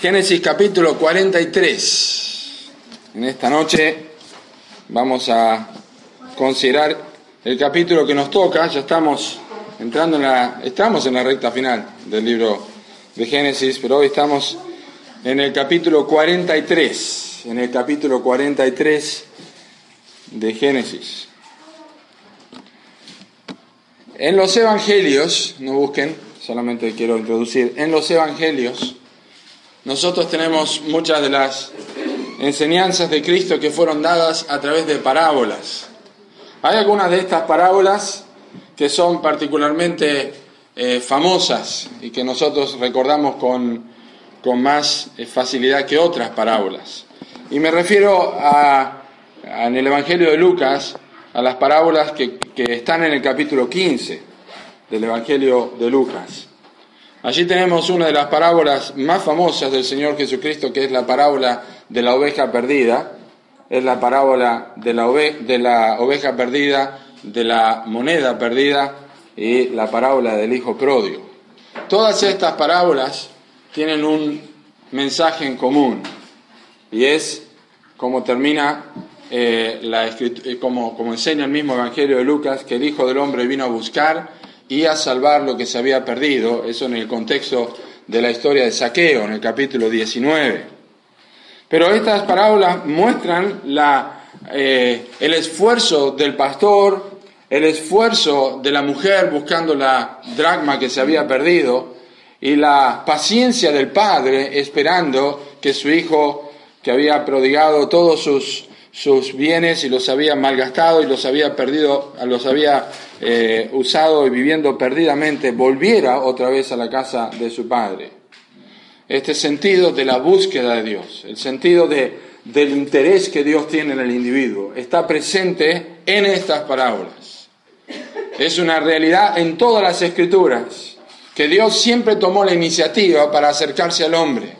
Génesis capítulo 43. En esta noche vamos a considerar el capítulo que nos toca. Ya estamos entrando en la, estamos en la recta final del libro de Génesis, pero hoy estamos en el capítulo 43. En el capítulo 43 de Génesis. En los evangelios, no busquen, solamente quiero introducir, en los evangelios, nosotros tenemos muchas de las enseñanzas de Cristo que fueron dadas a través de parábolas. Hay algunas de estas parábolas que son particularmente eh, famosas y que nosotros recordamos con, con más eh, facilidad que otras parábolas. Y me refiero a, en el Evangelio de Lucas a las parábolas que, que están en el capítulo 15 del Evangelio de Lucas. Allí tenemos una de las parábolas más famosas del Señor Jesucristo, que es la parábola de la oveja perdida. Es la parábola de la, de la oveja perdida, de la moneda perdida y la parábola del hijo pródigo. Todas estas parábolas tienen un mensaje en común y es como termina eh, la eh, como, como enseña el mismo Evangelio de Lucas, que el Hijo del Hombre vino a buscar y a salvar lo que se había perdido, eso en el contexto de la historia de Saqueo, en el capítulo 19. Pero estas parábolas muestran la, eh, el esfuerzo del pastor, el esfuerzo de la mujer buscando la dracma que se había perdido y la paciencia del padre esperando que su hijo, que había prodigado todos sus sus bienes y los había malgastado y los había perdido, los había eh, usado y viviendo perdidamente, volviera otra vez a la casa de su padre. Este sentido de la búsqueda de Dios, el sentido de, del interés que Dios tiene en el individuo, está presente en estas parábolas. Es una realidad en todas las escrituras, que Dios siempre tomó la iniciativa para acercarse al hombre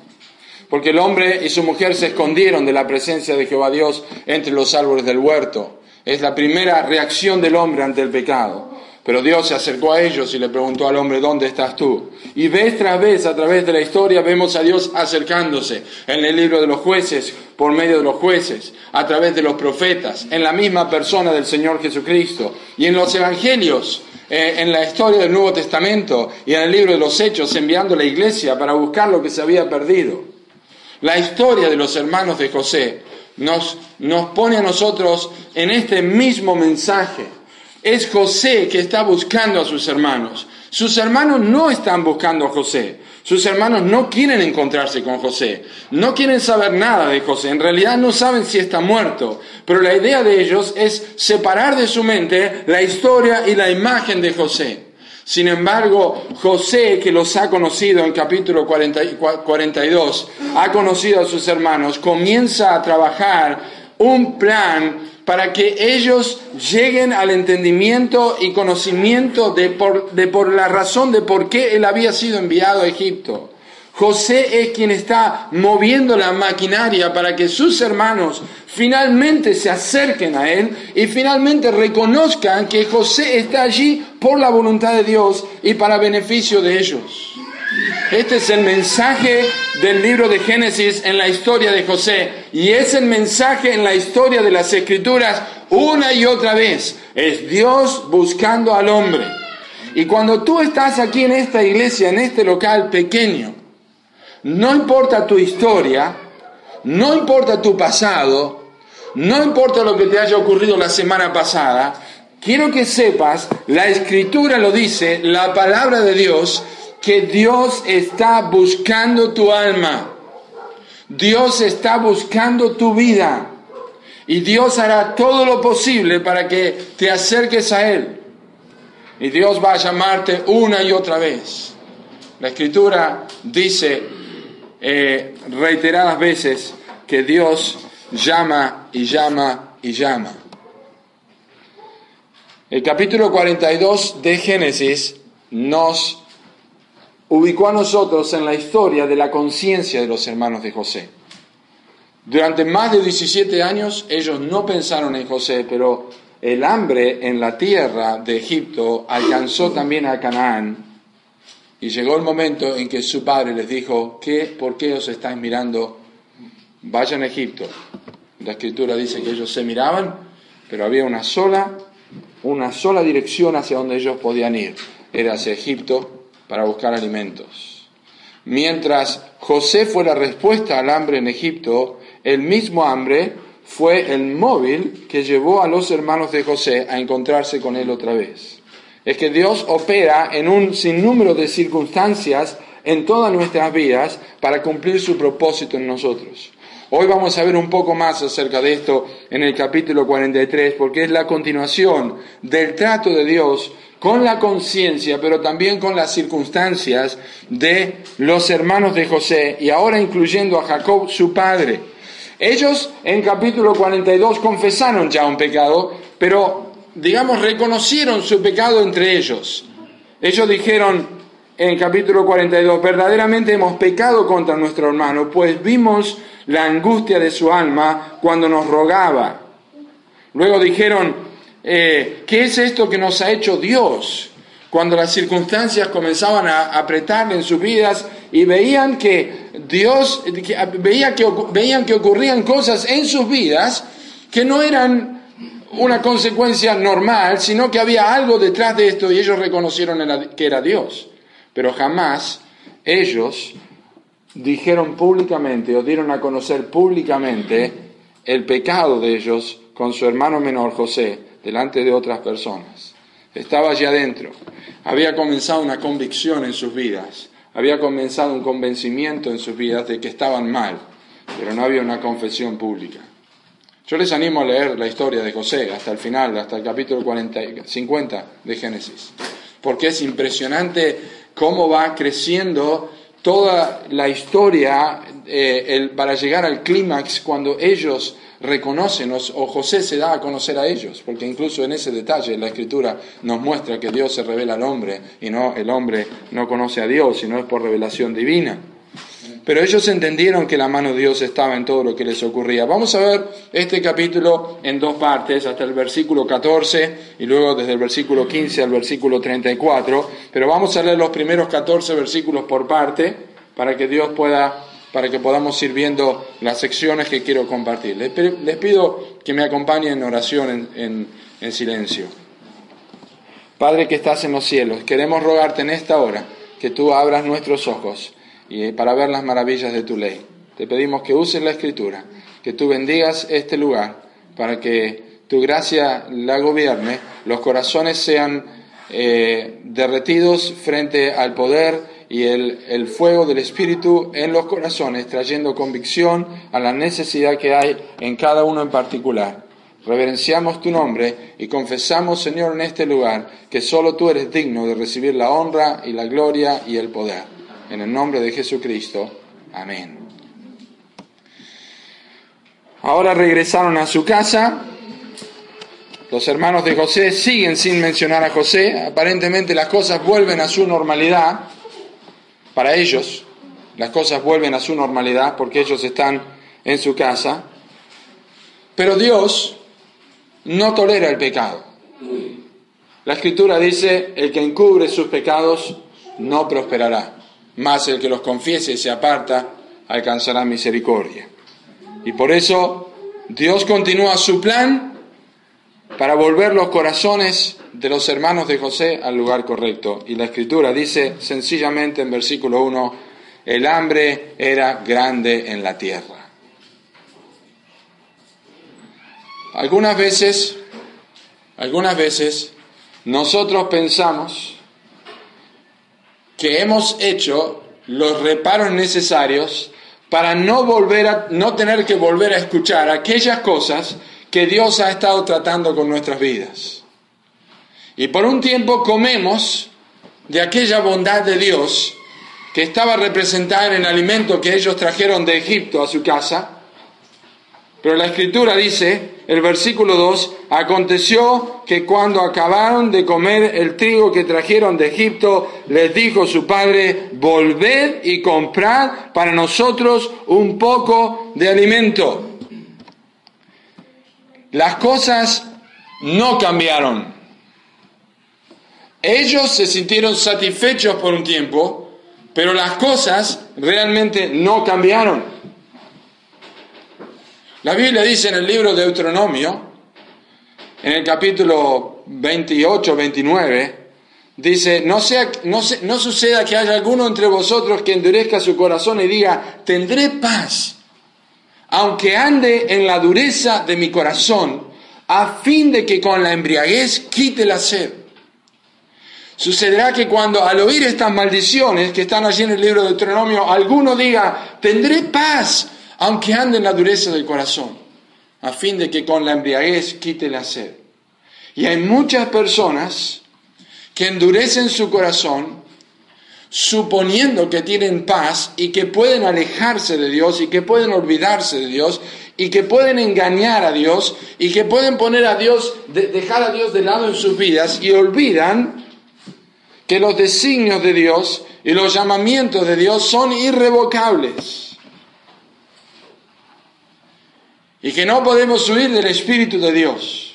porque el hombre y su mujer se escondieron de la presencia de Jehová Dios entre los árboles del huerto. Es la primera reacción del hombre ante el pecado. Pero Dios se acercó a ellos y le preguntó al hombre, ¿dónde estás tú? Y vez tras vez, a través de la historia, vemos a Dios acercándose en el libro de los jueces, por medio de los jueces, a través de los profetas, en la misma persona del Señor Jesucristo. Y en los evangelios, eh, en la historia del Nuevo Testamento y en el libro de los Hechos, enviando a la iglesia para buscar lo que se había perdido. La historia de los hermanos de José nos, nos pone a nosotros en este mismo mensaje. Es José que está buscando a sus hermanos. Sus hermanos no están buscando a José. Sus hermanos no quieren encontrarse con José. No quieren saber nada de José. En realidad no saben si está muerto. Pero la idea de ellos es separar de su mente la historia y la imagen de José. Sin embargo, José, que los ha conocido en capítulo 42, ha conocido a sus hermanos, comienza a trabajar un plan para que ellos lleguen al entendimiento y conocimiento de por, de por la razón de por qué él había sido enviado a Egipto. José es quien está moviendo la maquinaria para que sus hermanos finalmente se acerquen a Él y finalmente reconozcan que José está allí por la voluntad de Dios y para beneficio de ellos. Este es el mensaje del libro de Génesis en la historia de José y es el mensaje en la historia de las escrituras una y otra vez. Es Dios buscando al hombre. Y cuando tú estás aquí en esta iglesia, en este local pequeño, no importa tu historia, no importa tu pasado, no importa lo que te haya ocurrido la semana pasada, quiero que sepas, la escritura lo dice, la palabra de Dios, que Dios está buscando tu alma. Dios está buscando tu vida. Y Dios hará todo lo posible para que te acerques a Él. Y Dios va a llamarte una y otra vez. La escritura dice eh, reiteradas veces que Dios llama y llama y llama. El capítulo 42 de Génesis nos ubicó a nosotros en la historia de la conciencia de los hermanos de José. Durante más de 17 años ellos no pensaron en José, pero el hambre en la tierra de Egipto alcanzó también a Canaán y llegó el momento en que su padre les dijo, ¿qué, ¿por qué os estáis mirando? Vayan a Egipto. La escritura dice que ellos se miraban, pero había una sola, una sola dirección hacia donde ellos podían ir. Era hacia Egipto para buscar alimentos. Mientras José fue la respuesta al hambre en Egipto, el mismo hambre fue el móvil que llevó a los hermanos de José a encontrarse con él otra vez es que Dios opera en un sinnúmero de circunstancias en todas nuestras vidas para cumplir su propósito en nosotros. Hoy vamos a ver un poco más acerca de esto en el capítulo 43, porque es la continuación del trato de Dios con la conciencia, pero también con las circunstancias de los hermanos de José y ahora incluyendo a Jacob, su padre. Ellos en capítulo 42 confesaron ya un pecado, pero digamos, reconocieron su pecado entre ellos. Ellos dijeron en capítulo 42, verdaderamente hemos pecado contra nuestro hermano, pues vimos la angustia de su alma cuando nos rogaba. Luego dijeron, eh, ¿qué es esto que nos ha hecho Dios? Cuando las circunstancias comenzaban a apretarle en sus vidas y veían que Dios, que, veían que ocurrían cosas en sus vidas que no eran una consecuencia normal, sino que había algo detrás de esto y ellos reconocieron que era Dios. Pero jamás ellos dijeron públicamente o dieron a conocer públicamente el pecado de ellos con su hermano menor José delante de otras personas. Estaba allí adentro. Había comenzado una convicción en sus vidas. Había comenzado un convencimiento en sus vidas de que estaban mal, pero no había una confesión pública. Yo les animo a leer la historia de José hasta el final, hasta el capítulo 40, 50 de Génesis, porque es impresionante cómo va creciendo toda la historia eh, para llegar al clímax cuando ellos reconocen o, José se da a conocer a ellos, porque incluso en ese detalle la escritura nos muestra que Dios se revela al hombre y no el hombre no conoce a Dios, sino es por revelación divina. Pero ellos entendieron que la mano de Dios estaba en todo lo que les ocurría. Vamos a ver este capítulo en dos partes, hasta el versículo 14 y luego desde el versículo 15 al versículo 34. Pero vamos a leer los primeros 14 versículos por parte para que Dios pueda, para que podamos ir viendo las secciones que quiero compartir. Les, pido que me acompañen en oración en silencio. Padre que estás en los cielos, queremos rogarte en esta hora que tú abras nuestros ojos y para ver las maravillas de tu ley. Te pedimos que uses la escritura, que tú bendigas este lugar para que tu gracia la gobierne, los corazones sean eh, derretidos frente al poder y el, el, fuego del Espíritu en los corazones, trayendo convicción a la necesidad que hay en cada uno en particular. Reverenciamos tu nombre y confesamos, Señor, en este lugar que solo tú eres digno de recibir la honra y la gloria y el poder. En el nombre de Jesucristo. Amén. Ahora regresaron a su casa. Los hermanos de José siguen sin mencionar a José. Aparentemente las cosas vuelven a su normalidad. Para ellos, las cosas vuelven a su normalidad porque ellos están en su casa. Pero Dios no tolera el pecado. La escritura dice, el que encubre sus pecados no prosperará más el que los confiese y se aparta alcanzará misericordia. Y por eso Dios continúa su plan para volver los corazones de los hermanos de José al lugar correcto. Y la escritura dice sencillamente en versículo 1, el hambre era grande en la tierra. Algunas veces, algunas veces, nosotros pensamos que hemos hecho los reparos necesarios para no volver a, no tener que volver a escuchar aquellas cosas que Dios ha estado tratando con nuestras vidas. Y por un tiempo comemos de aquella bondad de Dios que estaba representada en el alimento que ellos trajeron de Egipto a su casa. Pero la escritura dice, el versículo 2, aconteció que cuando acabaron de comer el trigo que trajeron de Egipto, les dijo su padre, volved y comprad para nosotros un poco de alimento. Las cosas no cambiaron. Ellos se sintieron satisfechos por un tiempo, pero las cosas realmente no cambiaron. La Biblia dice en el libro de Deuteronomio, en el capítulo 28, 29, dice, no, sea, no, no suceda que haya alguno entre vosotros que endurezca su corazón y diga, tendré paz, aunque ande en la dureza de mi corazón, a fin de que con la embriaguez quite la sed. Sucederá que cuando al oír estas maldiciones que están allí en el libro de Deuteronomio, alguno diga, tendré paz, aunque ande en la dureza del corazón, a fin de que con la embriaguez quite la sed. Y hay muchas personas que endurecen su corazón suponiendo que tienen paz y que pueden alejarse de Dios y que pueden olvidarse de Dios y que pueden engañar a Dios y que pueden poner a Dios, dejar a Dios de lado en sus vidas y olvidan que los designios de Dios y los llamamientos de Dios son irrevocables. Y que no podemos huir del Espíritu de Dios.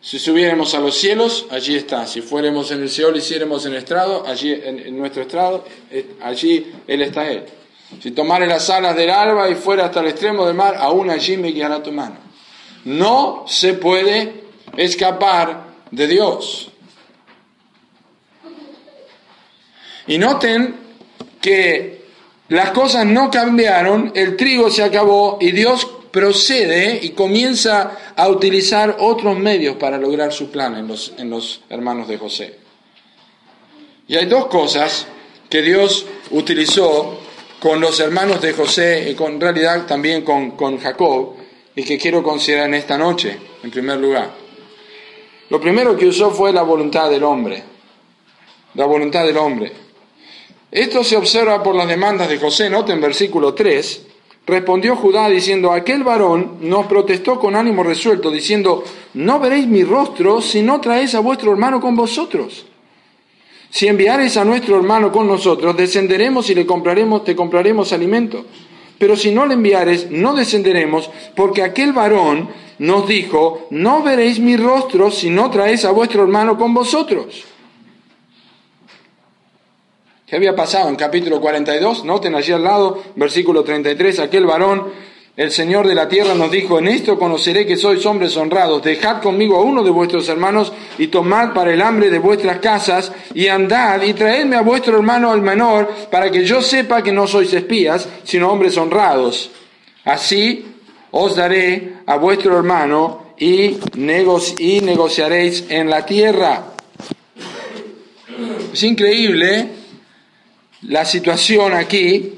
Si subiéramos a los cielos, allí está. Si fuéramos en el Seol, hiciéramos en estrado, allí en, nuestro estrado, eh, allí Él está Él. Si tomare las alas del alba y fuera hasta el extremo del mar, aún allí me guiará tu mano. No se puede escapar de Dios. Y noten que las cosas no cambiaron, el trigo se acabó y Dios procede y comienza a utilizar otros medios para lograr su plan en los, en los hermanos de José. Y hay dos cosas que Dios utilizó con los hermanos de José y con realidad también con, con Jacob y que quiero considerar en esta noche, en primer lugar. Lo primero que usó fue la voluntad del hombre, la voluntad del hombre. Esto se observa por las demandas de José. Noten versículo 3. Respondió Judá diciendo, aquel varón nos protestó con ánimo resuelto, diciendo, no veréis mi rostro si no traéis a vuestro hermano con vosotros. Si enviareis a nuestro hermano con nosotros, descenderemos y le compraremos, te compraremos alimento. Pero si no le enviares, no descenderemos, porque aquel varón nos dijo, no veréis mi rostro si no traéis a vuestro hermano con vosotros. ¿Qué había pasado en capítulo 42? Noten allí al lado, versículo 33, aquel varón, el Señor de la tierra nos dijo, en esto conoceré que sois hombres honrados, dejad conmigo a uno de vuestros hermanos y tomad para el hambre de vuestras casas y andad y traedme a vuestro hermano al menor para que yo sepa que no sois espías, sino hombres honrados. Así os daré a vuestro hermano y, y negociaréis en la tierra. Es increíble la situación aquí,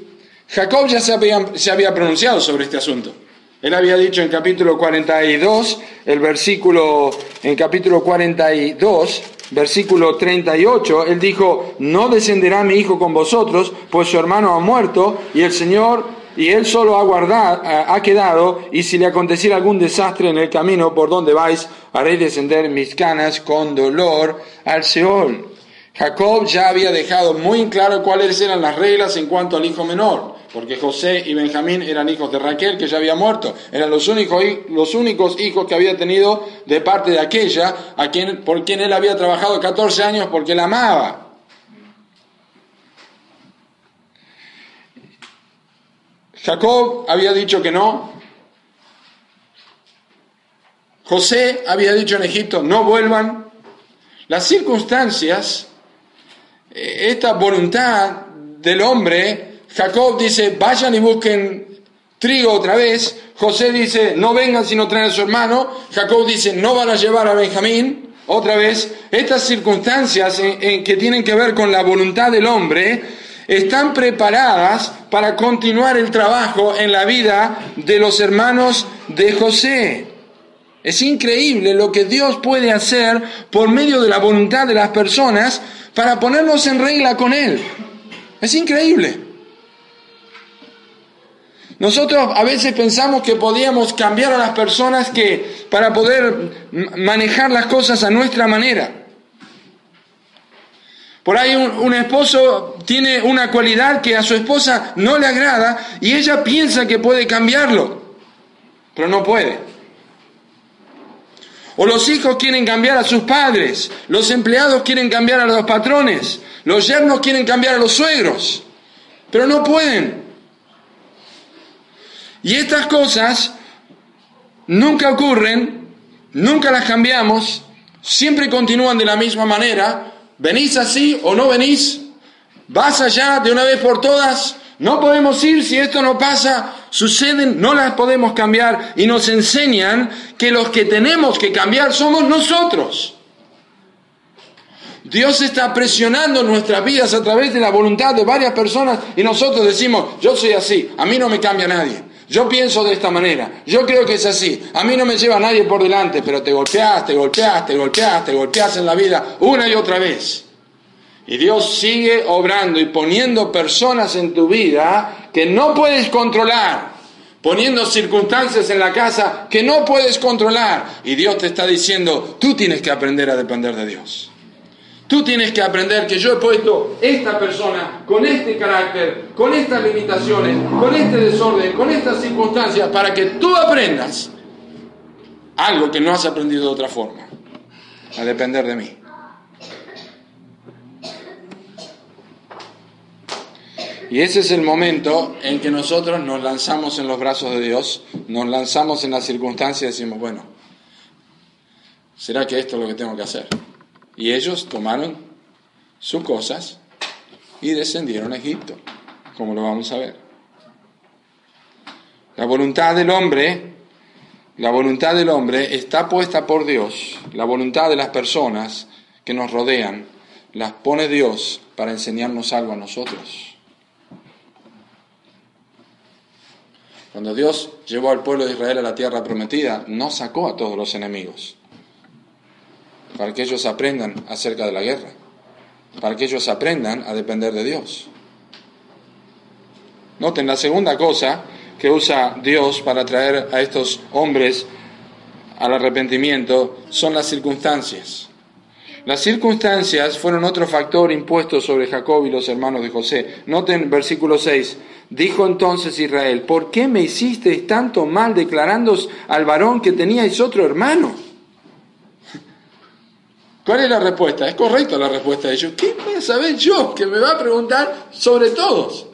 Jacob ya se había, se había pronunciado sobre este asunto. Él había dicho en capítulo 42, el versículo, en capítulo 42, versículo 38, él dijo, no descenderá mi hijo con vosotros, pues su hermano ha muerto y el Señor y él solo ha, guardado, ha quedado, y si le aconteciera algún desastre en el camino por donde vais, haréis descender mis canas con dolor al Seol. Jacob ya había dejado muy claro cuáles eran las reglas en cuanto al hijo menor, porque José y Benjamín eran hijos de Raquel, que ya había muerto. Eran los únicos, los únicos hijos que había tenido de parte de aquella a quien, por quien él había trabajado 14 años porque la amaba. Jacob había dicho que no. José había dicho en Egipto, no vuelvan. Las circunstancias esta voluntad del hombre, Jacob dice, vayan y busquen trigo otra vez. José dice, no vengan si no traen a su hermano. Jacob dice, no van a llevar a Benjamín otra vez. Estas circunstancias en, que tienen que ver con la voluntad del hombre están preparadas para continuar el trabajo en la vida de los hermanos de José. Es increíble lo que Dios puede hacer por medio de la voluntad de las personas para ponernos en regla con Él. Es increíble. Nosotros a veces pensamos que podíamos cambiar a las personas que para poder manejar las cosas a nuestra manera. Por ahí un, esposo tiene una cualidad que a su esposa no le agrada y ella piensa que puede cambiarlo, pero no puede. O los hijos quieren cambiar a sus padres, los empleados quieren cambiar a los patrones, los yernos quieren cambiar a los suegros, pero no pueden. Y estas cosas nunca ocurren, nunca las cambiamos, siempre continúan de la misma manera, ¿Venís así o no venís? ¿Vas allá de una vez por todas? No podemos ir si esto no pasa. Suceden, no las podemos cambiar y nos enseñan que los que tenemos que cambiar somos nosotros. Dios está presionando nuestras vidas a través de la voluntad de varias personas y nosotros decimos, yo soy así, a mí no me cambia nadie. Yo pienso de esta manera, yo creo que es así. A mí no me lleva nadie por delante, pero te golpeaste, golpeaste, golpeaste, golpeaste en la vida una y otra vez. Y Dios sigue obrando y poniendo personas en tu vida que no puedes controlar, poniendo circunstancias en la casa que no puedes controlar. Y Dios te está diciendo, tú tienes que aprender a depender de Dios. Tú tienes que aprender que yo he puesto esta persona con este carácter, con estas limitaciones, con este desorden, con estas circunstancias, para que tú aprendas algo que no has aprendido de otra forma, a depender de mí. Y ese es el momento en que nosotros nos lanzamos en los brazos de Dios, nos lanzamos en las circunstancias y decimos, bueno, ¿será que esto es lo que tengo que hacer? Y ellos tomaron sus cosas y descendieron a Egipto, como lo vamos a ver. La voluntad del hombre, la voluntad del hombre está puesta por Dios, la voluntad de las personas que nos rodean, las pone Dios para enseñarnos algo a nosotros. Cuando Dios llevó al pueblo de Israel a la tierra prometida, no sacó a todos los enemigos para que ellos aprendan acerca de la guerra, para que ellos aprendan a depender de Dios. Noten la segunda cosa que usa Dios para traer a estos hombres al arrepentimiento son las circunstancias. Las circunstancias fueron otro factor impuesto sobre Jacob y los hermanos de José. Noten versículo 6. Dijo entonces Israel, ¿por qué me hicisteis tanto mal declarándoos al varón que teníais otro hermano? ¿Cuál es la respuesta? Es correcta la respuesta de ellos. ¿Qué voy a saber yo que me va a preguntar sobre todos?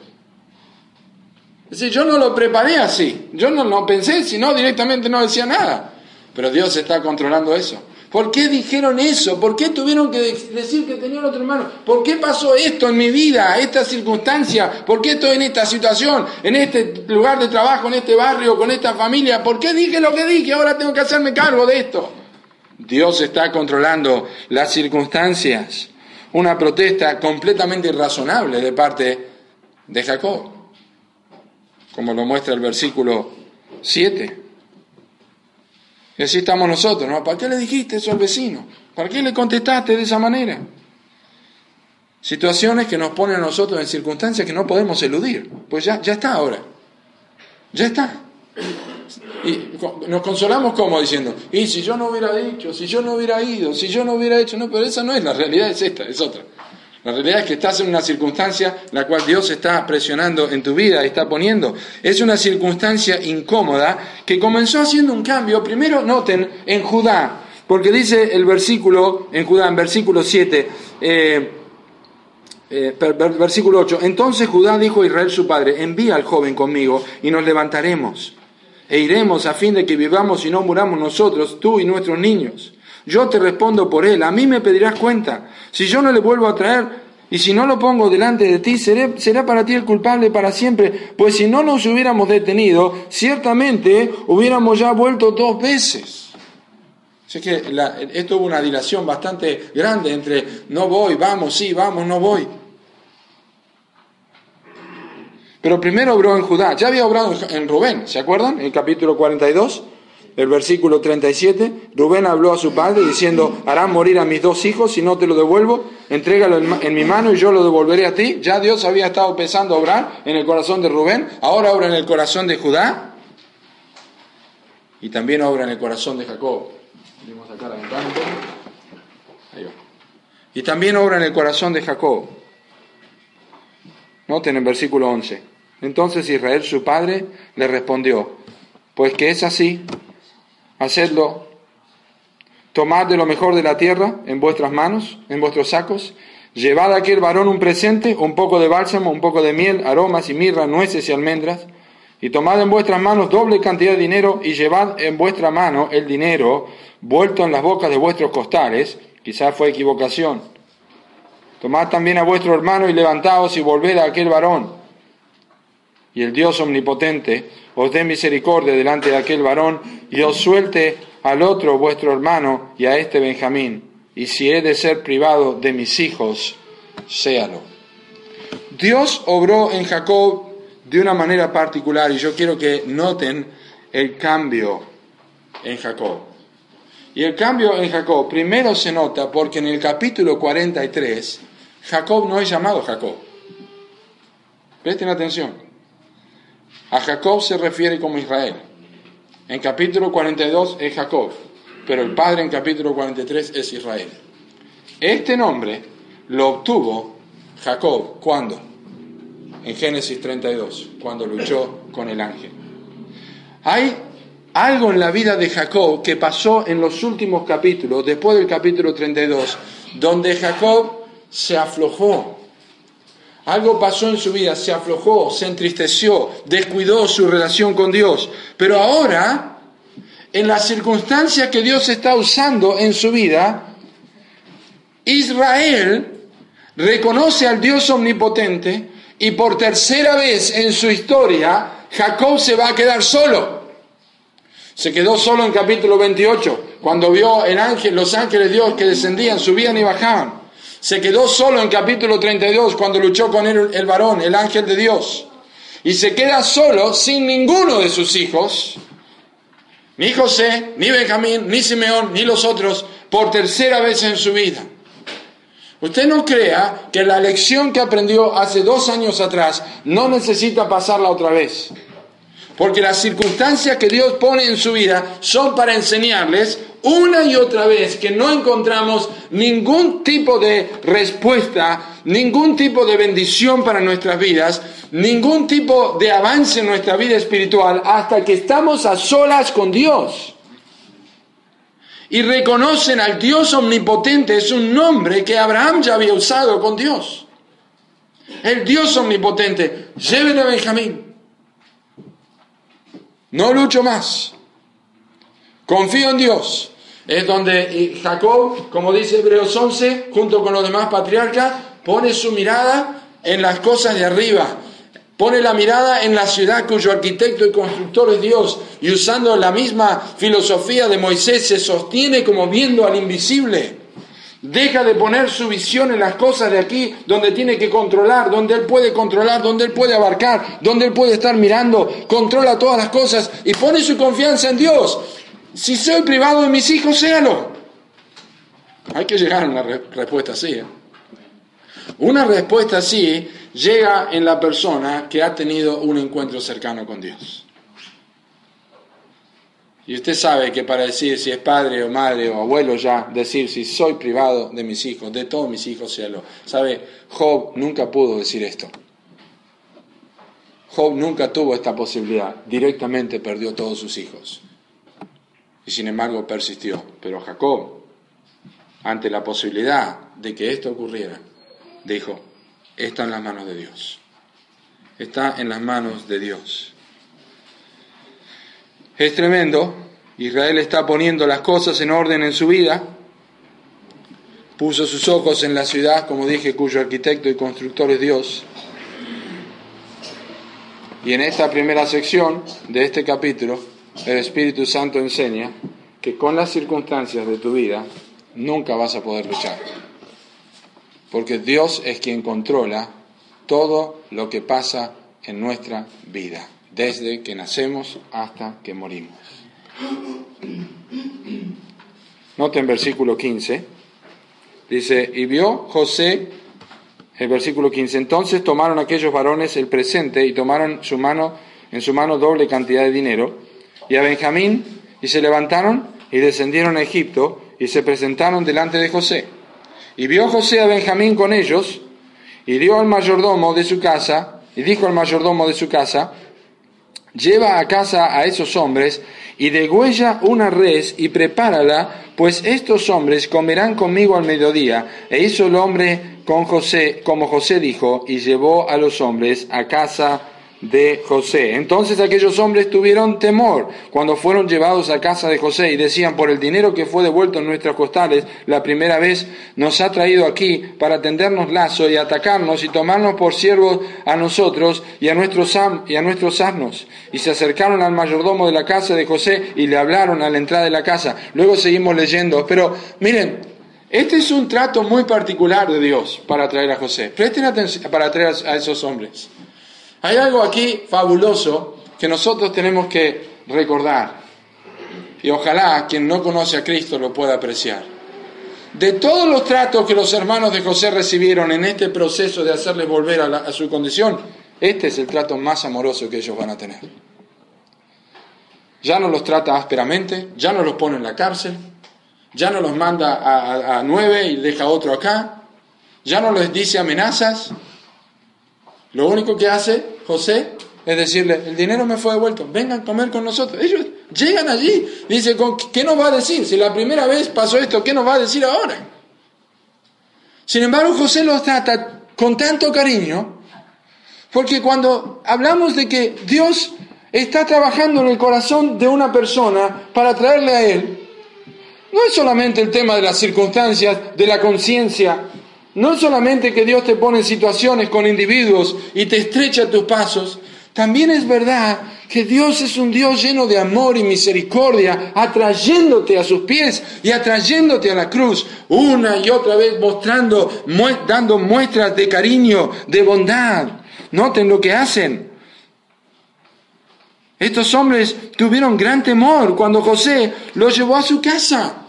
Es decir, yo no lo preparé así, yo no lo pensé, sino directamente no decía nada. Pero Dios está controlando eso. ¿Por qué dijeron eso? ¿Por qué tuvieron que decir que tenían otro hermano? ¿Por qué pasó esto en mi vida, esta circunstancia? ¿Por qué estoy en esta situación, en este lugar de trabajo, en este barrio, con esta familia? ¿Por qué dije lo que dije? Ahora tengo que hacerme cargo de esto. Dios está controlando las circunstancias. Una protesta completamente irrazonable de parte de Jacob, como lo muestra el versículo 7. Y así estamos nosotros, ¿no? ¿Para qué le dijiste eso al vecino? ¿Para qué le contestaste de esa manera? Situaciones que nos ponen a nosotros en circunstancias que no podemos eludir. Pues ya, ya está ahora. Ya está. Y nos consolamos como diciendo, y si yo no hubiera dicho, si yo no hubiera ido, si yo no hubiera hecho, no, pero esa no es la realidad, es esta, es otra. La realidad es que estás en una circunstancia la cual Dios está presionando en tu vida, está poniendo. Es una circunstancia incómoda que comenzó haciendo un cambio. Primero noten en Judá, porque dice el versículo, en Judá, en versículo 7, eh, eh, versículo 8, entonces Judá dijo a Israel su padre, envía al joven conmigo y nos levantaremos e iremos a fin de que vivamos y no muramos nosotros, tú y nuestros niños. Yo te respondo por él, a mí me pedirás cuenta. Si yo no le vuelvo a traer y si no lo pongo delante de ti, será para ti el culpable para siempre, pues si no nos hubiéramos detenido, ciertamente hubiéramos ya vuelto dos veces. Así que esto hubo una dilación bastante grande entre no voy, vamos, sí, vamos, no voy. Pero primero obró en Judá. Ya había obrado en Rubén, ¿se acuerdan? En el capítulo 42. El versículo 37, Rubén habló a su padre diciendo, harán morir a mis dos hijos si no te lo devuelvo, entrégalo en, mi mano y yo lo devolveré a ti. Ya Dios había estado empezando a obrar en el corazón de Rubén, ahora obra en el corazón de Judá y también obra en el corazón de Jacob. Y también obra en el corazón de Jacob. Noten en versículo 11. Entonces Israel, su padre, le respondió, pues que es así, hacedlo, tomad de lo mejor de la tierra en vuestras manos, en vuestros sacos, llevad a aquel varón un presente, un poco de bálsamo, un poco de miel, aromas y mirra, nueces y almendras, y tomad en vuestras manos doble cantidad de dinero y llevad en vuestra mano el dinero vuelto en las bocas de vuestros costales, quizás fue equivocación. Tomad también a vuestro hermano y levantaos y volved a aquel varón y el Dios omnipotente os dé misericordia delante de aquel varón y os suelte al otro vuestro hermano y a este Benjamín. Y si he de ser privado de mis hijos, séalo. Dios obró en Jacob de una manera particular y yo quiero que noten el cambio en Jacob. Y el cambio en Jacob primero se nota porque en el capítulo 43 Jacob no es llamado Jacob. Presten atención. A Jacob se refiere como Israel. En capítulo 42 es Jacob, pero el padre en capítulo 43 es Israel. Este nombre lo obtuvo Jacob, ¿cuándo? En Génesis 32, cuando luchó con el ángel. Hay algo en la vida de Jacob que pasó en los últimos capítulos, después del capítulo 32, donde Jacob se aflojó, algo pasó en su vida, se aflojó, se entristeció, descuidó su relación con Dios. Pero ahora, en las circunstancias que Dios está usando en su vida, Israel reconoce al Dios omnipotente y por tercera vez en su historia, Jacob se va a quedar solo. Se quedó solo en capítulo 28, cuando vio el ángel, los ángeles de Dios que descendían, subían y bajaban. Se quedó solo en capítulo 32 cuando luchó con él el varón, el ángel de Dios. Y se queda solo sin ninguno de sus hijos, ni José, ni Benjamín, ni Simeón, ni los otros, por tercera vez en su vida. Usted no crea que la lección que aprendió hace dos años atrás no necesita pasarla otra vez. Porque las circunstancias que Dios pone en su vida son para enseñarles una y otra vez que no encontramos ningún tipo de respuesta, ningún tipo de bendición para nuestras vidas, ningún tipo de avance en nuestra vida espiritual hasta que estamos a solas con Dios. Y reconocen al Dios omnipotente, es un nombre que Abraham ya había usado con Dios. El Dios omnipotente, llévenle a Benjamín. No lucho más. Confío en Dios es donde Jacob, como dice Hebreos 11, junto con los demás patriarcas, pone su mirada en las cosas de arriba, pone la mirada en la ciudad cuyo arquitecto y constructor es Dios, y usando la misma filosofía de Moisés se sostiene como viendo al invisible. Deja de poner su visión en las cosas de aquí, donde tiene que controlar, donde él puede controlar, donde él puede abarcar, donde él puede estar mirando, controla todas las cosas y pone su confianza en Dios. Si soy privado de mis hijos, séalo. Hay que llegar a una respuesta así. ¿eh? Una respuesta así llega en la persona que ha tenido un encuentro cercano con Dios. Y usted sabe que para decir si es padre o madre o abuelo ya, decir si soy privado de mis hijos, de todos mis hijos, séalo. ¿Sabe? Job nunca pudo decir esto. Job nunca tuvo esta posibilidad. Directamente perdió todos sus hijos y sin embargo persistió. Pero Jacob, ante la posibilidad de que esto ocurriera, dijo, está en las manos de Dios. Está en las manos de Dios. Es tremendo. Israel está poniendo las cosas en orden en su vida. Puso sus ojos en la ciudad, como dije, cuyo arquitecto y constructor es Dios. Y en esta primera sección de este capítulo el Espíritu Santo enseña que con las circunstancias de tu vida nunca vas a poder luchar. Porque Dios es quien controla todo lo que pasa en nuestra vida, desde que nacemos hasta que morimos. Noten versículo 15. Dice, y vio José, el versículo 15, entonces tomaron aquellos varones el presente y tomaron su mano, en su mano doble cantidad de dinero, y a Benjamín, y se levantaron y descendieron a Egipto, y se presentaron delante de José. Y vio José a Benjamín con ellos, y dio al mayordomo de su casa, y dijo al mayordomo de su casa, lleva a casa a esos hombres, y degüella una res y prepárala, pues estos hombres comerán conmigo al mediodía. E hizo el hombre con José, como José dijo, y llevó a los hombres a casa de José. Entonces aquellos hombres tuvieron temor cuando fueron llevados a casa de José y decían, por el dinero que fue devuelto en nuestras costales la primera vez, nos ha traído aquí para tendernos lazo y atacarnos y tomarnos por siervos a nosotros y a nuestros, y a nuestros asnos. Y se acercaron al mayordomo de la casa de José y le hablaron a la entrada de la casa. Luego seguimos leyendo, pero miren, este es un trato muy particular de Dios para traer a José. Presten atención para traer a esos hombres. Hay algo aquí fabuloso que nosotros tenemos que recordar. Y ojalá quien no conoce a Cristo lo pueda apreciar. De todos los tratos que los hermanos de José recibieron en este proceso de hacerles volver a, su condición, este es el trato más amoroso que ellos van a tener. Ya no los trata ásperamente, ya no los pone en la cárcel, ya no los manda a, a nueve y deja otro acá, ya no les dice amenazas, lo único que hace José es decirle, el dinero me fue devuelto, vengan a comer con nosotros. Ellos llegan allí, dice, ¿qué nos va a decir? Si la primera vez pasó esto, ¿qué nos va a decir ahora? Sin embargo, José los trata con tanto cariño, porque cuando hablamos de que Dios está trabajando en el corazón de una persona para traerle a Él, no es solamente el tema de las circunstancias, de la conciencia, no solamente que Dios te pone en situaciones con individuos y te estrecha tus pasos, también es verdad que Dios es un Dios lleno de amor y misericordia, atrayéndote a sus pies y atrayéndote a la cruz, una y otra vez mostrando, dando muestras de cariño, de bondad. Noten lo que hacen. Estos hombres tuvieron gran temor cuando José los llevó a su casa.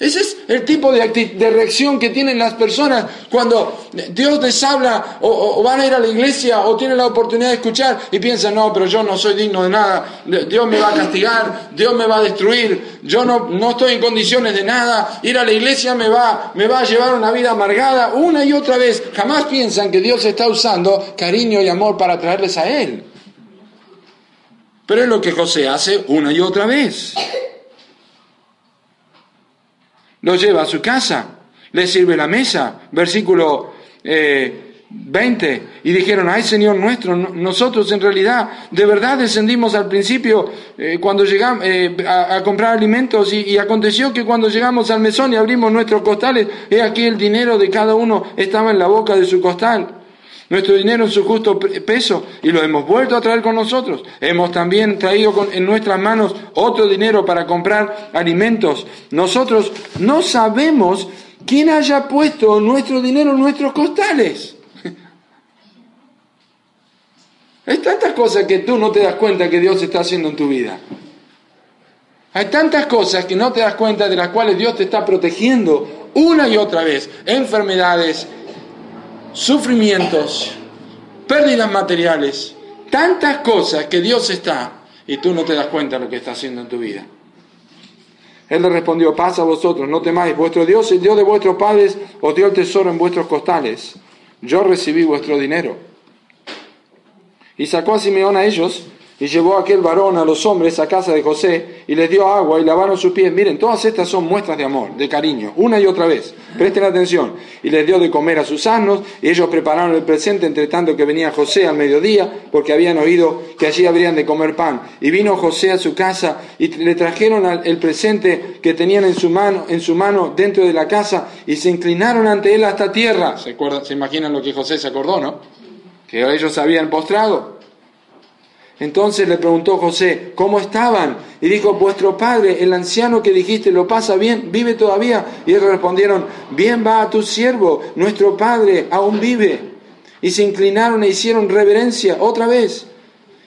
Ese es el tipo de, reacción que tienen las personas cuando Dios les habla o, van a ir a la iglesia o tienen la oportunidad de escuchar y piensan, no, pero yo no soy digno de nada, Dios me va a castigar, Dios me va a destruir, yo no, no estoy en condiciones de nada, ir a la iglesia me va, me va a llevar una vida amargada una y otra vez. Jamás piensan que Dios está usando cariño y amor para traerles a Él. Pero es lo que José hace una y otra vez lo lleva a su casa, le sirve la mesa, versículo 20, eh, y dijeron, ay Señor nuestro, nosotros en realidad de verdad descendimos al principio eh, cuando llegamos eh, a, comprar alimentos y, y, aconteció que cuando llegamos al mesón y abrimos nuestros costales, he aquí el dinero de cada uno estaba en la boca de su costal nuestro dinero en su justo peso y lo hemos vuelto a traer con nosotros. Hemos también traído en nuestras manos otro dinero para comprar alimentos. Nosotros no sabemos quién haya puesto nuestro dinero en nuestros costales. Hay tantas cosas que tú no te das cuenta que Dios está haciendo en tu vida. Hay tantas cosas que no te das cuenta de las cuales Dios te está protegiendo una y otra vez. Enfermedades, sufrimientos, pérdidas materiales, tantas cosas que Dios está y tú no te das cuenta de lo que está haciendo en tu vida. Él le respondió, pasa a vosotros, no temáis, vuestro Dios, el Dios de vuestros padres, os dio el tesoro en vuestros costales. Yo recibí vuestro dinero. Y sacó a Simeón a ellos y llevó aquel varón a los hombres a casa de José y les dio agua y lavaron sus pies. Miren, todas estas son muestras de amor, de cariño, una y otra vez. Presten atención. Y les dio de comer a sus asnos y ellos prepararon el presente entre tanto que venía José al mediodía porque habían oído que allí habrían de comer pan. Y vino José a su casa y le trajeron el presente que tenían en su mano, en su mano dentro de la casa y se inclinaron ante él hasta tierra. ¿Se, acuerdan, se imaginan lo que José se acordó, no? Que ellos habían postrado. Entonces le preguntó José, ¿cómo estaban? Y dijo, vuestro padre, el anciano que dijiste, ¿lo pasa bien? ¿Vive todavía? Y ellos respondieron, bien va a tu siervo, nuestro padre aún vive. Y se inclinaron e hicieron reverencia otra vez.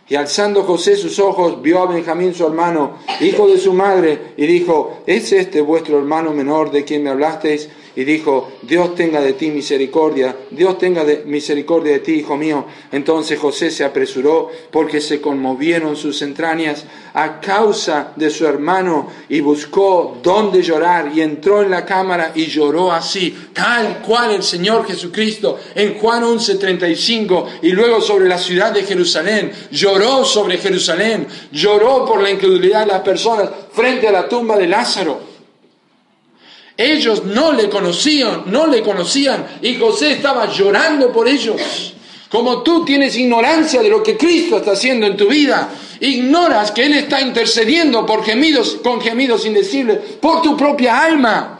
Y alzando José sus ojos, vio a Benjamín su hermano, hijo de su madre, y dijo, ¿es este vuestro hermano menor de quien me hablasteis? Y dijo, Dios tenga de ti misericordia, Dios tenga de misericordia de ti, hijo mío. Entonces José se apresuró porque se conmovieron sus entrañas a causa de su hermano y buscó dónde llorar y entró en la cámara y lloró así, tal cual el Señor Jesucristo en Juan 11:35 y luego sobre la ciudad de Jerusalén, lloró sobre Jerusalén, lloró por la incredulidad de las personas frente a la tumba de Lázaro. Ellos no le conocían, no le conocían y José estaba llorando por ellos. Como tú tienes ignorancia de lo que Cristo está haciendo en tu vida, ignoras que Él está intercediendo por gemidos, con gemidos indecibles, por tu propia alma.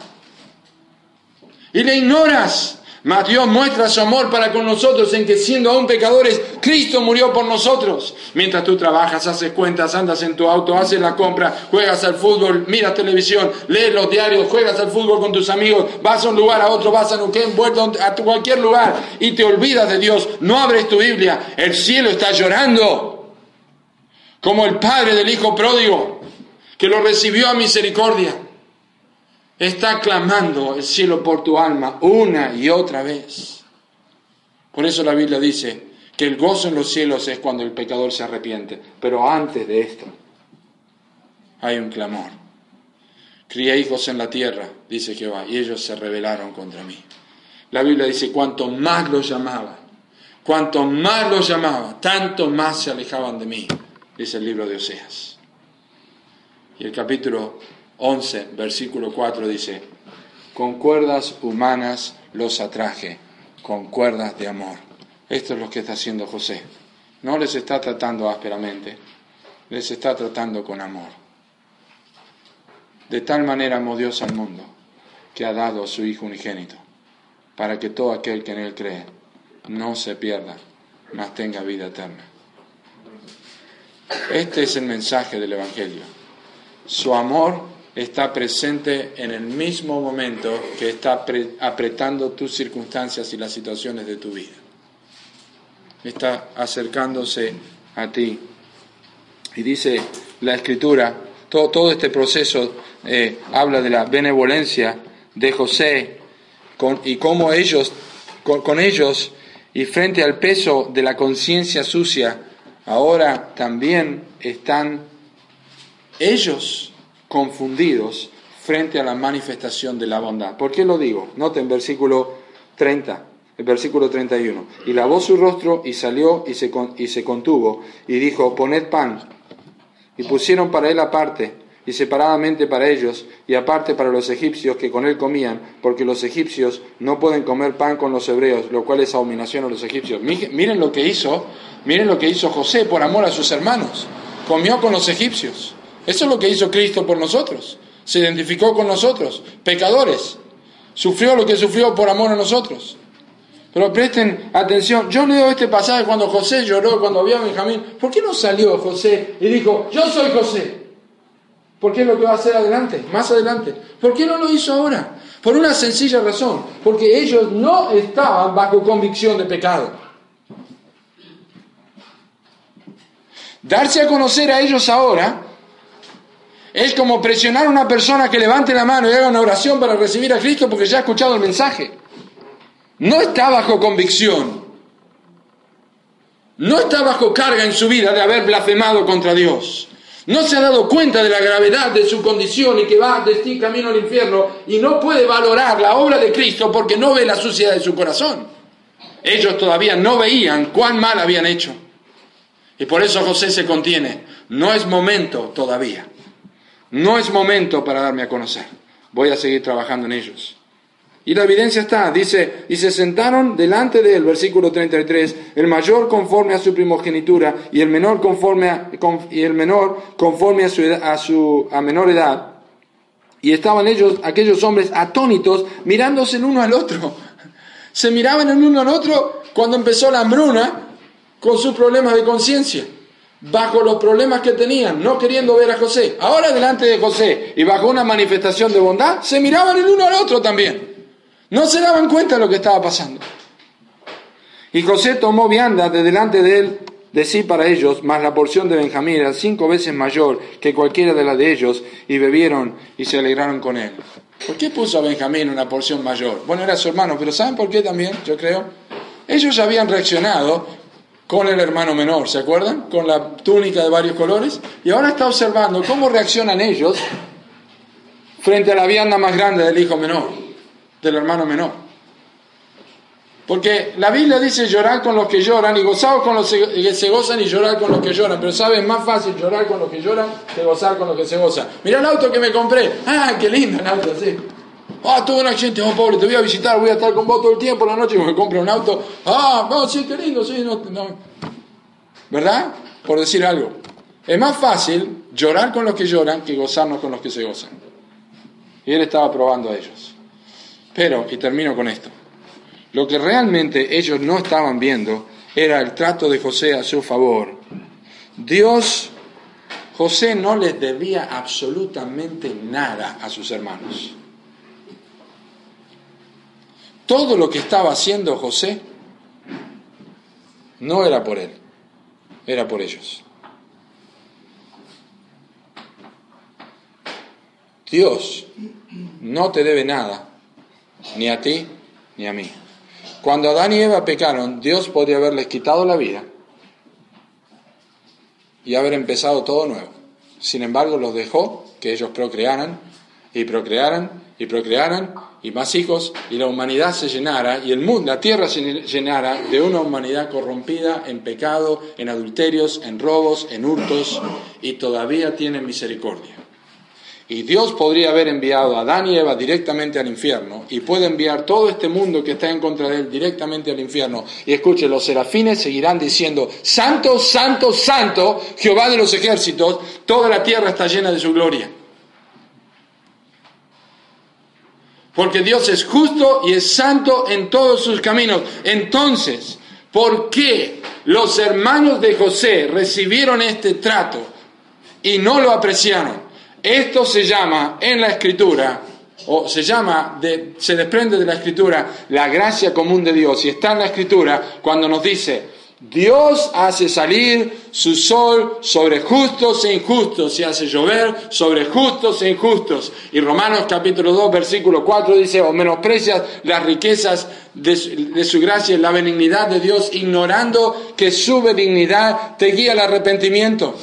Y le ignoras. Mas Dios muestra su amor para con nosotros en que siendo aún pecadores, Cristo murió por nosotros. Mientras tú trabajas, haces cuentas, andas en tu auto, haces la compra, juegas al fútbol, miras televisión, lees los diarios, juegas al fútbol con tus amigos, vas a un lugar, a otro, vas a Nuquén, vuelto a cualquier lugar y te olvidas de Dios, no abres tu Biblia, el cielo está llorando. Como el padre del hijo pródigo, que lo recibió a misericordia. Está clamando el cielo por tu alma una y otra vez. Por eso la Biblia dice que el gozo en los cielos es cuando el pecador se arrepiente. Pero antes de esto hay un clamor. Crié hijos en la tierra, dice Jehová, y ellos se rebelaron contra mí. La Biblia dice, cuanto más los llamaba, cuanto más los llamaba, tanto más se alejaban de mí, dice el libro de Oseas. Y el capítulo 11, versículo 4 dice, con cuerdas humanas los atraje, con cuerdas de amor. Esto es lo que está haciendo José. No les está tratando ásperamente, les está tratando con amor. De tal manera amó Dios al mundo que ha dado a su Hijo unigénito, para que todo aquel que en Él cree no se pierda, mas tenga vida eterna. Este es el mensaje del Evangelio. Su amor está presente en el mismo momento que está apretando tus circunstancias y las situaciones de tu vida. Está acercándose a ti. Y dice la escritura, todo, todo este proceso eh, habla de la benevolencia de José y cómo ellos, con ellos y frente al peso de la conciencia sucia, ahora también están ellos confundidos frente a la manifestación de la bondad. ¿Por qué lo digo? Noten versículo 30, el versículo 31. Y lavó su rostro y salió y se, y se contuvo y dijo, poned pan. Y pusieron para él aparte y separadamente para ellos y aparte para los egipcios que con él comían, porque los egipcios no pueden comer pan con los hebreos, lo cual es abominación a los egipcios. Miren lo que hizo, miren lo que hizo José por amor a sus hermanos. Comió con los egipcios. Eso es lo que hizo Cristo por nosotros. Se identificó con nosotros, pecadores. Sufrió lo que sufrió por amor a nosotros. Pero presten atención, yo leo este pasaje cuando José lloró, cuando vio a Benjamín. ¿Por qué no salió José y dijo, yo soy José? ¿Por qué es lo que va a hacer adelante, más adelante. ¿Por qué no lo hizo ahora? Por una sencilla razón, porque ellos no estaban bajo convicción de pecado. Darse a conocer a ellos ahora es como presionar a una persona que levante la mano y haga una oración para recibir a Cristo porque ya ha escuchado el mensaje. No está bajo convicción. No está bajo carga en su vida de haber blasfemado contra Dios. No se ha dado cuenta de la gravedad de su condición y que va de este camino al infierno y no puede valorar la obra de Cristo porque no ve la suciedad de su corazón. Ellos todavía no veían cuán mal habían hecho. Y por eso José se contiene. No es momento todavía. No es momento para darme a conocer. Voy a seguir trabajando en ellos. Y la evidencia está, dice, y se sentaron delante de él, versículo 33, el mayor conforme a su primogenitura y el menor conforme a, y el menor conforme su, a su a menor edad. Y estaban ellos, aquellos hombres atónitos, mirándose el uno al otro. Se miraban el uno al otro cuando empezó la hambruna con sus problemas de conciencia bajo los problemas que tenían, no queriendo ver a José. Ahora delante de José y bajo una manifestación de bondad, se miraban el uno al otro también. No se daban cuenta de lo que estaba pasando. Y José tomó vianda de delante de él de sí para ellos, mas la porción de Benjamín era cinco veces mayor que cualquiera de las de ellos, y bebieron y se alegraron con él. ¿Por qué puso a Benjamín una porción mayor? Bueno, era su hermano, pero ¿saben por qué también? Yo creo. Ellos habían reaccionado con el hermano menor, ¿se acuerdan? Con la túnica de varios colores. Y ahora está observando cómo reaccionan ellos frente a la vianda más grande del hijo menor, del hermano menor. Porque la Biblia dice llorar con los que lloran y gozar con los que se gozan y llorar con los que lloran. Pero sabes, es más fácil llorar con los que lloran que gozar con los que se gozan. Mira el auto que me compré. Ah, qué lindo el auto, sí. Ah, tuve un accidente, oh pobre, te voy a visitar, voy a estar con vos todo el tiempo la noche, me compro un auto. Ah, no, sí, qué lindo, sí, no, no. ¿Verdad? Por decir algo. Es más fácil llorar con los que lloran que gozarnos con los que se gozan. Y él estaba probando a ellos. Pero, y termino con esto. Lo que realmente ellos no estaban viendo era el trato de José a su favor. Dios, José no les debía absolutamente nada a sus hermanos. Todo lo que estaba haciendo José no era por él, era por ellos. Dios no te debe nada, ni a ti ni a mí. Cuando Adán y Eva pecaron, Dios podría haberles quitado la vida y haber empezado todo nuevo. Sin embargo, los dejó que ellos procrearan y procrearan y procrearan y más hijos y la humanidad se llenara y el mundo, la tierra se llenara de una humanidad corrompida en pecado, en adulterios, en robos, en hurtos y todavía tiene misericordia. Y Dios podría haber enviado a Adán y Eva directamente al infierno y puede enviar todo este mundo que está en contra de él directamente al infierno. Y escuche, los serafines seguirán diciendo, Santo, Santo, Santo, Jehová de los ejércitos, toda la tierra está llena de su gloria. Porque Dios es justo y es santo en todos sus caminos. Entonces, ¿por qué los hermanos de José recibieron este trato y no lo apreciaron? Esto se llama en la escritura, o se llama, se desprende de la escritura, la gracia común de Dios. Y está en la escritura cuando nos dice, Dios hace salir su sol sobre justos e injustos y hace llover sobre justos e injustos. Y Romanos capítulo 2 versículo 4 dice, o menosprecias las riquezas de de su gracia y la benignidad de Dios, ignorando que su benignidad te guía al arrepentimiento.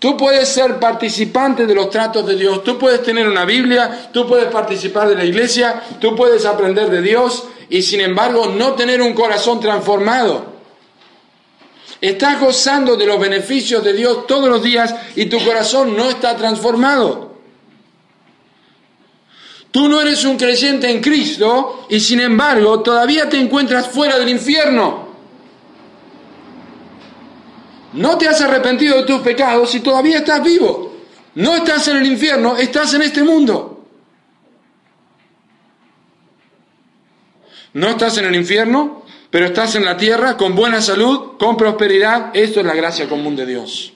Tú puedes ser participante de los tratos de Dios, tú puedes tener una Biblia, tú puedes participar de la iglesia, tú puedes aprender de Dios y sin embargo no tener un corazón transformado. Estás gozando de los beneficios de Dios todos los días y tu corazón no está transformado. Tú no eres un creyente en Cristo y sin embargo todavía te encuentras fuera del infierno. No te has arrepentido de tus pecados y todavía estás vivo. No estás en el infierno, estás en este mundo. No estás en el infierno, pero estás en la tierra con buena salud, con prosperidad. Esto es la gracia común de Dios.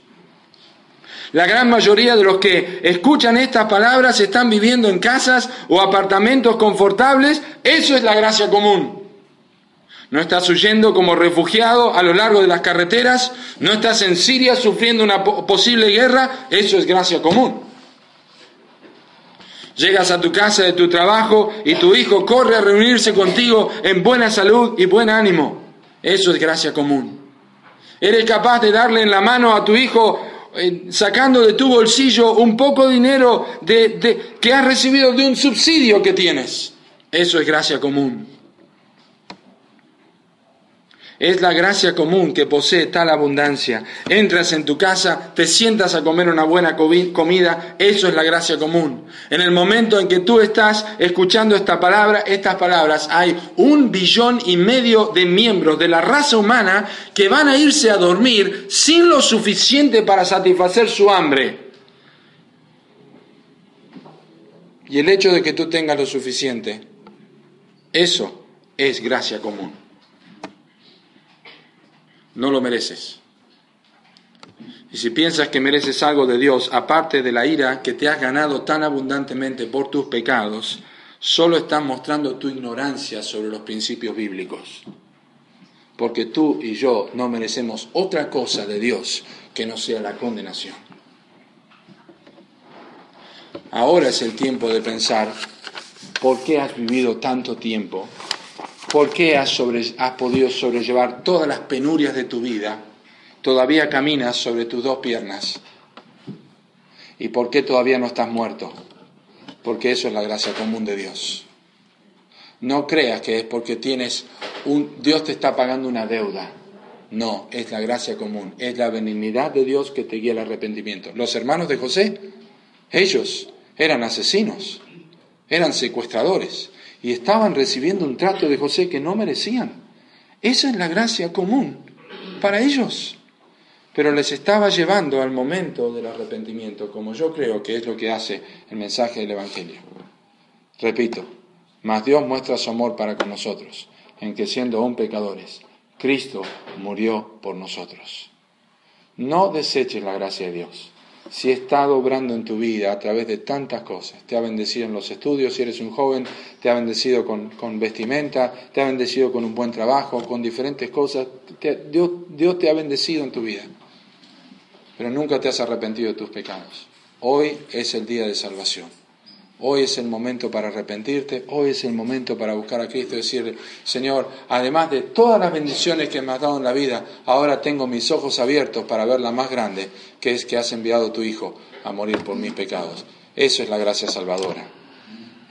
La gran mayoría de los que escuchan estas palabras están viviendo en casas o apartamentos confortables. Eso es la gracia común. No estás huyendo como refugiado a lo largo de las carreteras, no estás en Siria sufriendo una posible guerra, eso es gracia común. Llegas a tu casa de tu trabajo y tu hijo corre a reunirse contigo en buena salud y buen ánimo. Eso es gracia común. Eres capaz de darle en la mano a tu hijo eh, sacando de tu bolsillo un poco de dinero que has recibido de un subsidio que tienes. Eso es gracia común. Es la gracia común que posee tal abundancia. Entras en tu casa, te sientas a comer una buena comida, eso es la gracia común. En el momento en que tú estás escuchando esta palabra, estas palabras, hay un billón y medio de miembros de la raza humana que van a irse a dormir sin lo suficiente para satisfacer su hambre. Y el hecho de que tú tengas lo suficiente, eso es gracia común no lo mereces. Y si piensas que mereces algo de Dios, aparte de la ira que te has ganado tan abundantemente por tus pecados, solo estás mostrando tu ignorancia sobre los principios bíblicos. porque tú y yo no merecemos otra cosa de Dios que no sea la condenación. Ahora es el tiempo de pensar por qué has vivido tanto tiempo, por qué has, has podido sobrellevar todas las penurias de tu vida, todavía caminas sobre tus dos piernas y por qué todavía no estás muerto, porque eso es la gracia común de Dios. No creas que es porque tienes un Dios te está pagando una deuda. No, es la gracia común, es la benignidad de Dios que te guía al arrepentimiento. Los hermanos de José, ellos eran asesinos, eran secuestradores y estaban recibiendo un trato de José que no merecían. Esa es la gracia común para ellos. Pero les estaba llevando al momento del arrepentimiento, como yo creo que es lo que hace el mensaje del Evangelio. Repito, mas Dios muestra su amor para con nosotros, en que siendo aún pecadores, Cristo murió por nosotros. No deseches la gracia de Dios. Si estado obrando en tu vida a través de tantas cosas, te ha bendecido en los estudios, si eres un joven, te ha bendecido con, vestimenta, te ha bendecido con un buen trabajo, con diferentes cosas, Dios, Dios te ha bendecido en tu vida, pero nunca te has arrepentido de tus pecados. Hoy es el día de salvación. Hoy es el momento para arrepentirte, hoy es el momento para buscar a Cristo y decirle, Señor, además de todas las bendiciones que me has dado en la vida, ahora tengo mis ojos abiertos para ver la más grande, que es que has enviado tu Hijo a morir por mis pecados. Eso es la gracia salvadora.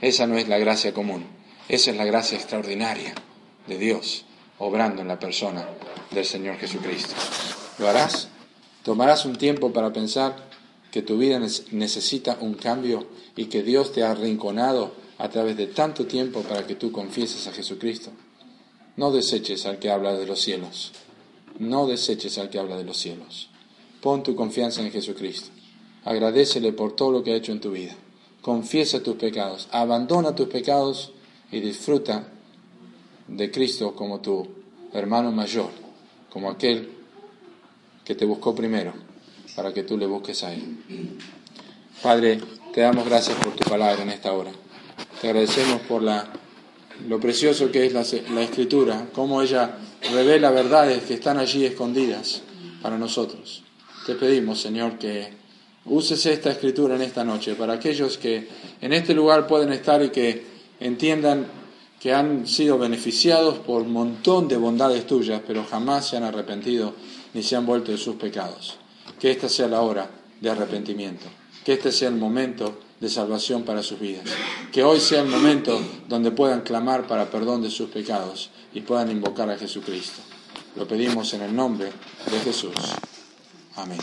Esa no es la gracia común, esa es la gracia extraordinaria de Dios, obrando en la persona del Señor Jesucristo. ¿Lo harás? ¿Tomarás un tiempo para pensar? Que tu vida necesita un cambio y que Dios te ha arrinconado a través de tanto tiempo para que tú confieses a Jesucristo. No deseches al que habla de los cielos. No deseches al que habla de los cielos. Pon tu confianza en Jesucristo. Agradecele por todo lo que ha hecho en tu vida. Confiesa tus pecados. Abandona tus pecados y disfruta de Cristo como tu hermano mayor, como aquel que te buscó primero para que tú le busques a Él. Padre, te damos gracias por tu palabra en esta hora. Te agradecemos por la, lo precioso que es la, la escritura, cómo ella revela verdades que están allí escondidas para nosotros. Te pedimos, Señor, que uses esta escritura en esta noche para aquellos que en este lugar pueden estar y que entiendan que han sido beneficiados por un montón de bondades tuyas, pero jamás se han arrepentido ni se han vuelto de sus pecados que esta sea la hora de arrepentimiento, que este sea el momento de salvación para sus vidas, que hoy sea el momento donde puedan clamar para perdón de sus pecados y puedan invocar a Jesucristo. Lo pedimos en el nombre de Jesús. Amén.